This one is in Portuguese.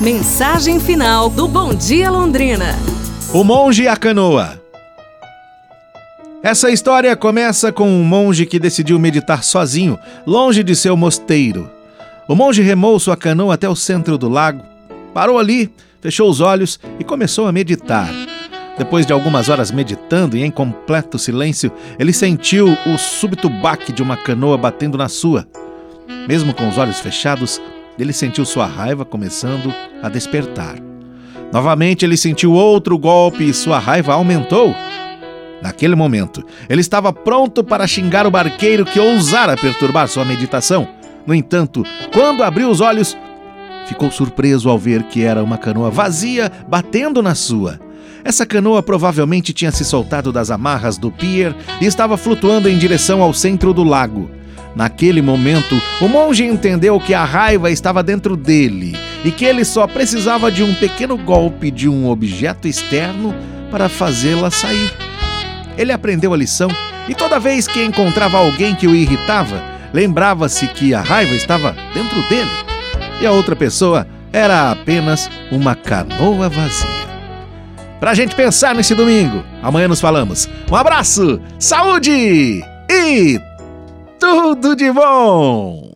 Mensagem final do Bom Dia Londrina. O monge e a canoa. Essa história começa com um monge que decidiu meditar sozinho, longe de seu mosteiro. O monge remou sua canoa até o centro do lago, parou ali, fechou os olhos e começou a meditar. Depois de algumas horas meditando e em completo silêncio, ele sentiu o súbito baque de uma canoa batendo na sua. Mesmo com os olhos fechados, ele sentiu sua raiva começando a despertar. Novamente ele sentiu outro golpe e sua raiva aumentou. Naquele momento, ele estava pronto para xingar o barqueiro que ousara perturbar sua meditação. No entanto, quando abriu os olhos, ficou surpreso ao ver que era uma canoa vazia batendo na sua. Essa canoa provavelmente tinha se soltado das amarras do pier e estava flutuando em direção ao centro do lago. Naquele momento, o monge entendeu que a raiva estava dentro dele e que ele só precisava de um pequeno golpe de um objeto externo para fazê-la sair. Ele aprendeu a lição e toda vez que encontrava alguém que o irritava, lembrava-se que a raiva estava dentro dele e a outra pessoa era apenas uma canoa vazia. Pra gente pensar nesse domingo. Amanhã nos falamos. Um abraço, saúde e tudo de bom!